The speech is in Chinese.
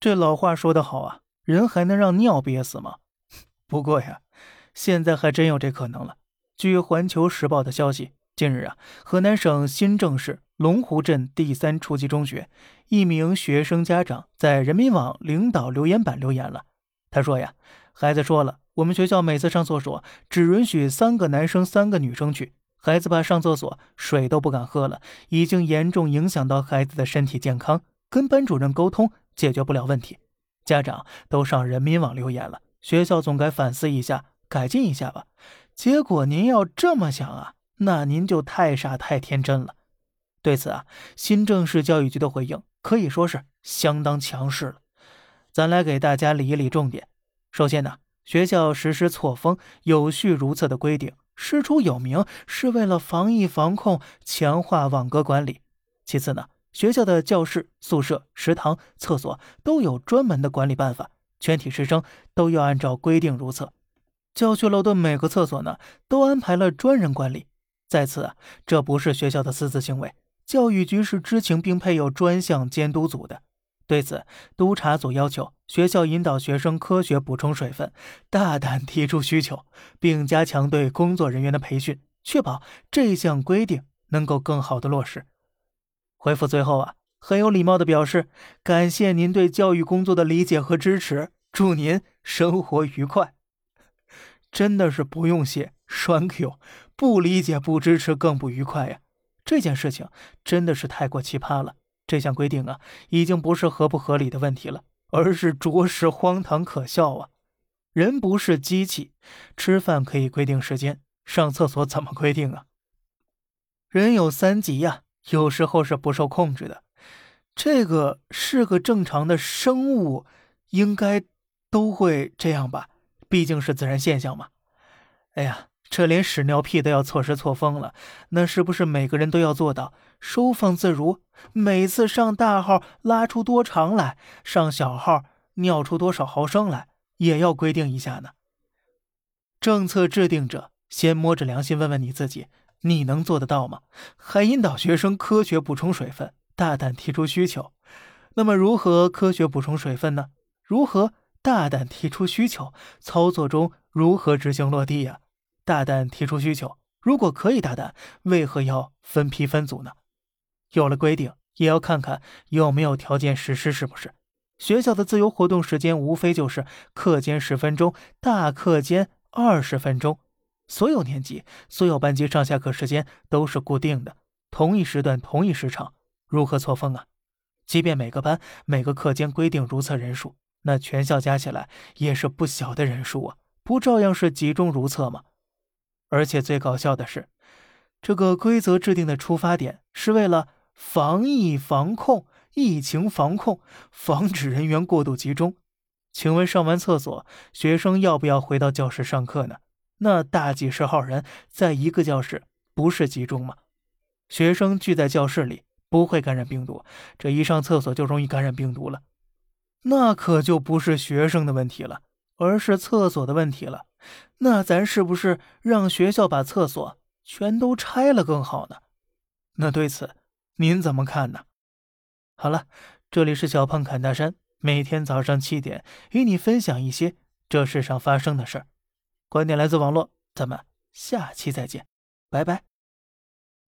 这老话说得好啊，人还能让尿憋死吗？不过呀，现在还真有这可能了。据环球时报的消息，近日啊，河南省新郑市龙湖镇第三初级中学一名学生家长在人民网领导留言板留言了。他说呀，孩子说了，我们学校每次上厕所只允许三个男生三个女生去，孩子怕上厕所水都不敢喝了，已经严重影响到孩子的身体健康，跟班主任沟通。解决不了问题，家长都上人民网留言了，学校总该反思一下，改进一下吧。结果您要这么想啊，那您就太傻太天真了。对此啊，新郑市教育局的回应可以说是相当强势了。咱来给大家理一理重点。首先呢，学校实施错峰有序如厕的规定，师出有名，是为了防疫防控，强化网格管理。其次呢。学校的教室、宿舍、食堂、厕所都有专门的管理办法，全体师生都要按照规定如厕。教学楼的每个厕所呢，都安排了专人管理。在此，这不是学校的私自行为，教育局是知情并配有专项监督组的。对此，督查组要求学校引导学生科学补充水分，大胆提出需求，并加强对工作人员的培训，确保这项规定能够更好的落实。回复最后啊，很有礼貌的表示感谢您对教育工作的理解和支持，祝您生活愉快。真的是不用谢，栓 Q，不理解不支持更不愉快呀。这件事情真的是太过奇葩了。这项规定啊，已经不是合不合理的问题了，而是着实荒唐可笑啊。人不是机器，吃饭可以规定时间，上厕所怎么规定啊？人有三急呀。有时候是不受控制的，这个是个正常的生物，应该都会这样吧？毕竟是自然现象嘛。哎呀，这连屎尿屁都要错时错峰了，那是不是每个人都要做到收放自如？每次上大号拉出多长来，上小号尿出多少毫升来，也要规定一下呢？政策制定者先摸着良心问问你自己。你能做得到吗？还引导学生科学补充水分，大胆提出需求。那么如何科学补充水分呢？如何大胆提出需求？操作中如何执行落地呀？大胆提出需求，如果可以大胆，为何要分批分组呢？有了规定，也要看看有没有条件实施，是不是？学校的自由活动时间无非就是课间十分钟，大课间二十分钟。所有年级、所有班级上下课时间都是固定的，同一时段、同一时长，如何错峰啊？即便每个班、每个课间规定如厕人数，那全校加起来也是不小的人数啊，不照样是集中如厕吗？而且最搞笑的是，这个规则制定的出发点是为了防疫防控、疫情防控，防止人员过度集中。请问上完厕所，学生要不要回到教室上课呢？那大几十号人在一个教室，不是集中吗？学生聚在教室里不会感染病毒，这一上厕所就容易感染病毒了。那可就不是学生的问题了，而是厕所的问题了。那咱是不是让学校把厕所全都拆了更好呢？那对此您怎么看呢？好了，这里是小胖侃大山，每天早上七点与你分享一些这世上发生的事儿。观点来自网络，咱们下期再见，拜拜。